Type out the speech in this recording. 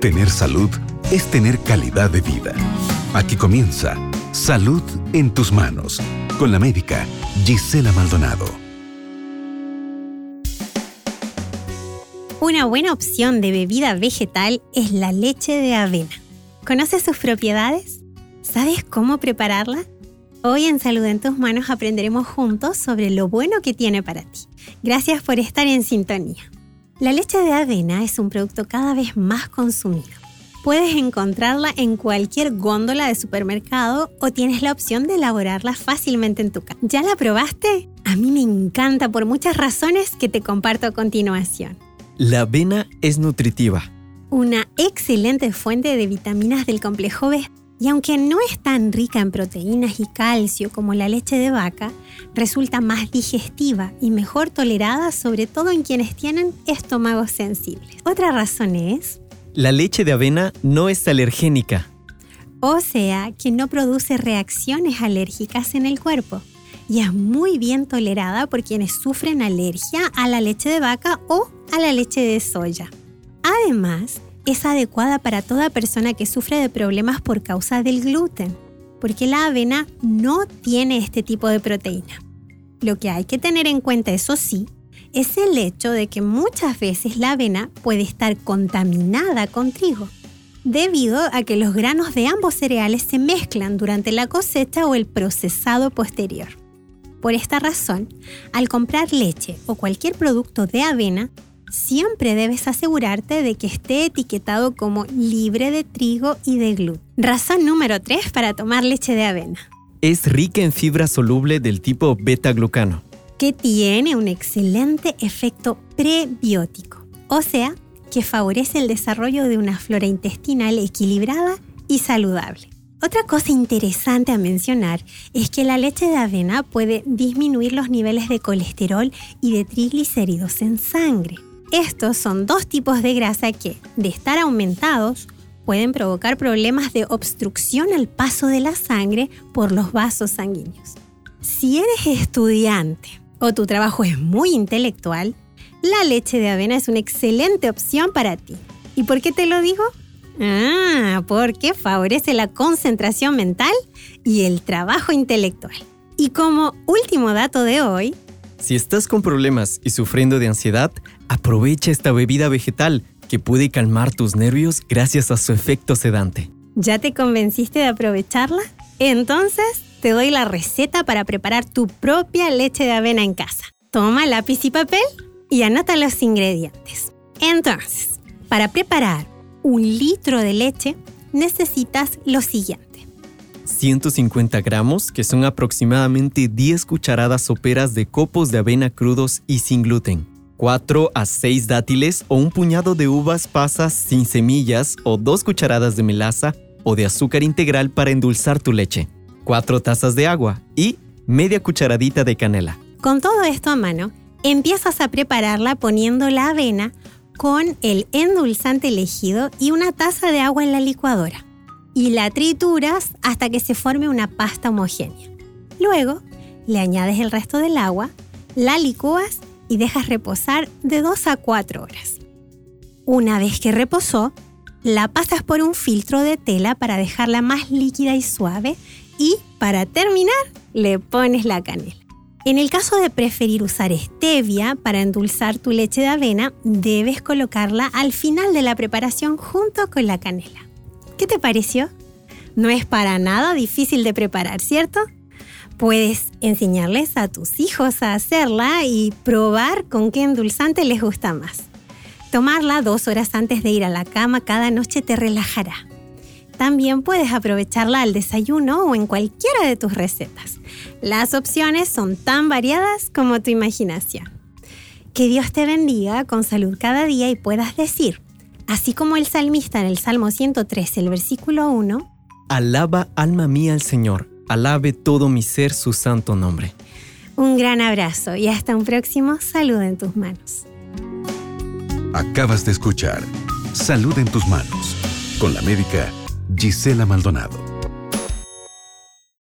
Tener salud es tener calidad de vida. Aquí comienza Salud en tus manos con la médica Gisela Maldonado. Una buena opción de bebida vegetal es la leche de avena. ¿Conoces sus propiedades? ¿Sabes cómo prepararla? Hoy en Salud en tus manos aprenderemos juntos sobre lo bueno que tiene para ti. Gracias por estar en sintonía. La leche de avena es un producto cada vez más consumido. Puedes encontrarla en cualquier góndola de supermercado o tienes la opción de elaborarla fácilmente en tu casa. ¿Ya la probaste? A mí me encanta por muchas razones que te comparto a continuación. La avena es nutritiva. Una excelente fuente de vitaminas del complejo B. Y aunque no es tan rica en proteínas y calcio como la leche de vaca, resulta más digestiva y mejor tolerada sobre todo en quienes tienen estómagos sensibles. Otra razón es... La leche de avena no es alergénica. O sea, que no produce reacciones alérgicas en el cuerpo y es muy bien tolerada por quienes sufren alergia a la leche de vaca o a la leche de soya. Además, es adecuada para toda persona que sufre de problemas por causa del gluten, porque la avena no tiene este tipo de proteína. Lo que hay que tener en cuenta, eso sí, es el hecho de que muchas veces la avena puede estar contaminada con trigo, debido a que los granos de ambos cereales se mezclan durante la cosecha o el procesado posterior. Por esta razón, al comprar leche o cualquier producto de avena, siempre debes asegurarte de que esté etiquetado como libre de trigo y de gluten. Razón número 3 para tomar leche de avena. Es rica en fibra soluble del tipo beta-glucano. Que tiene un excelente efecto prebiótico, o sea, que favorece el desarrollo de una flora intestinal equilibrada y saludable. Otra cosa interesante a mencionar es que la leche de avena puede disminuir los niveles de colesterol y de triglicéridos en sangre. Estos son dos tipos de grasa que, de estar aumentados, pueden provocar problemas de obstrucción al paso de la sangre por los vasos sanguíneos. Si eres estudiante o tu trabajo es muy intelectual, la leche de avena es una excelente opción para ti. ¿Y por qué te lo digo? Ah, porque favorece la concentración mental y el trabajo intelectual. Y como último dato de hoy, si estás con problemas y sufriendo de ansiedad, aprovecha esta bebida vegetal que puede calmar tus nervios gracias a su efecto sedante. ¿Ya te convenciste de aprovecharla? Entonces, te doy la receta para preparar tu propia leche de avena en casa. Toma lápiz y papel y anota los ingredientes. Entonces, para preparar un litro de leche, necesitas lo siguiente. 150 gramos, que son aproximadamente 10 cucharadas soperas de copos de avena crudos y sin gluten. 4 a 6 dátiles o un puñado de uvas pasas sin semillas o 2 cucharadas de melaza o de azúcar integral para endulzar tu leche. 4 tazas de agua y media cucharadita de canela. Con todo esto a mano, empiezas a prepararla poniendo la avena con el endulzante elegido y una taza de agua en la licuadora. Y la trituras hasta que se forme una pasta homogénea. Luego, le añades el resto del agua, la licúas y dejas reposar de 2 a 4 horas. Una vez que reposó, la pasas por un filtro de tela para dejarla más líquida y suave y, para terminar, le pones la canela. En el caso de preferir usar stevia para endulzar tu leche de avena, debes colocarla al final de la preparación junto con la canela. ¿Qué te pareció? No es para nada difícil de preparar, ¿cierto? Puedes enseñarles a tus hijos a hacerla y probar con qué endulzante les gusta más. Tomarla dos horas antes de ir a la cama cada noche te relajará. También puedes aprovecharla al desayuno o en cualquiera de tus recetas. Las opciones son tan variadas como tu imaginación. Que Dios te bendiga con salud cada día y puedas decir, así como el salmista en el Salmo 113, el versículo 1, Alaba alma mía al Señor, alabe todo mi ser su santo nombre. Un gran abrazo y hasta un próximo Salud en tus manos. Acabas de escuchar Salud en tus manos con la médica Gisela Maldonado.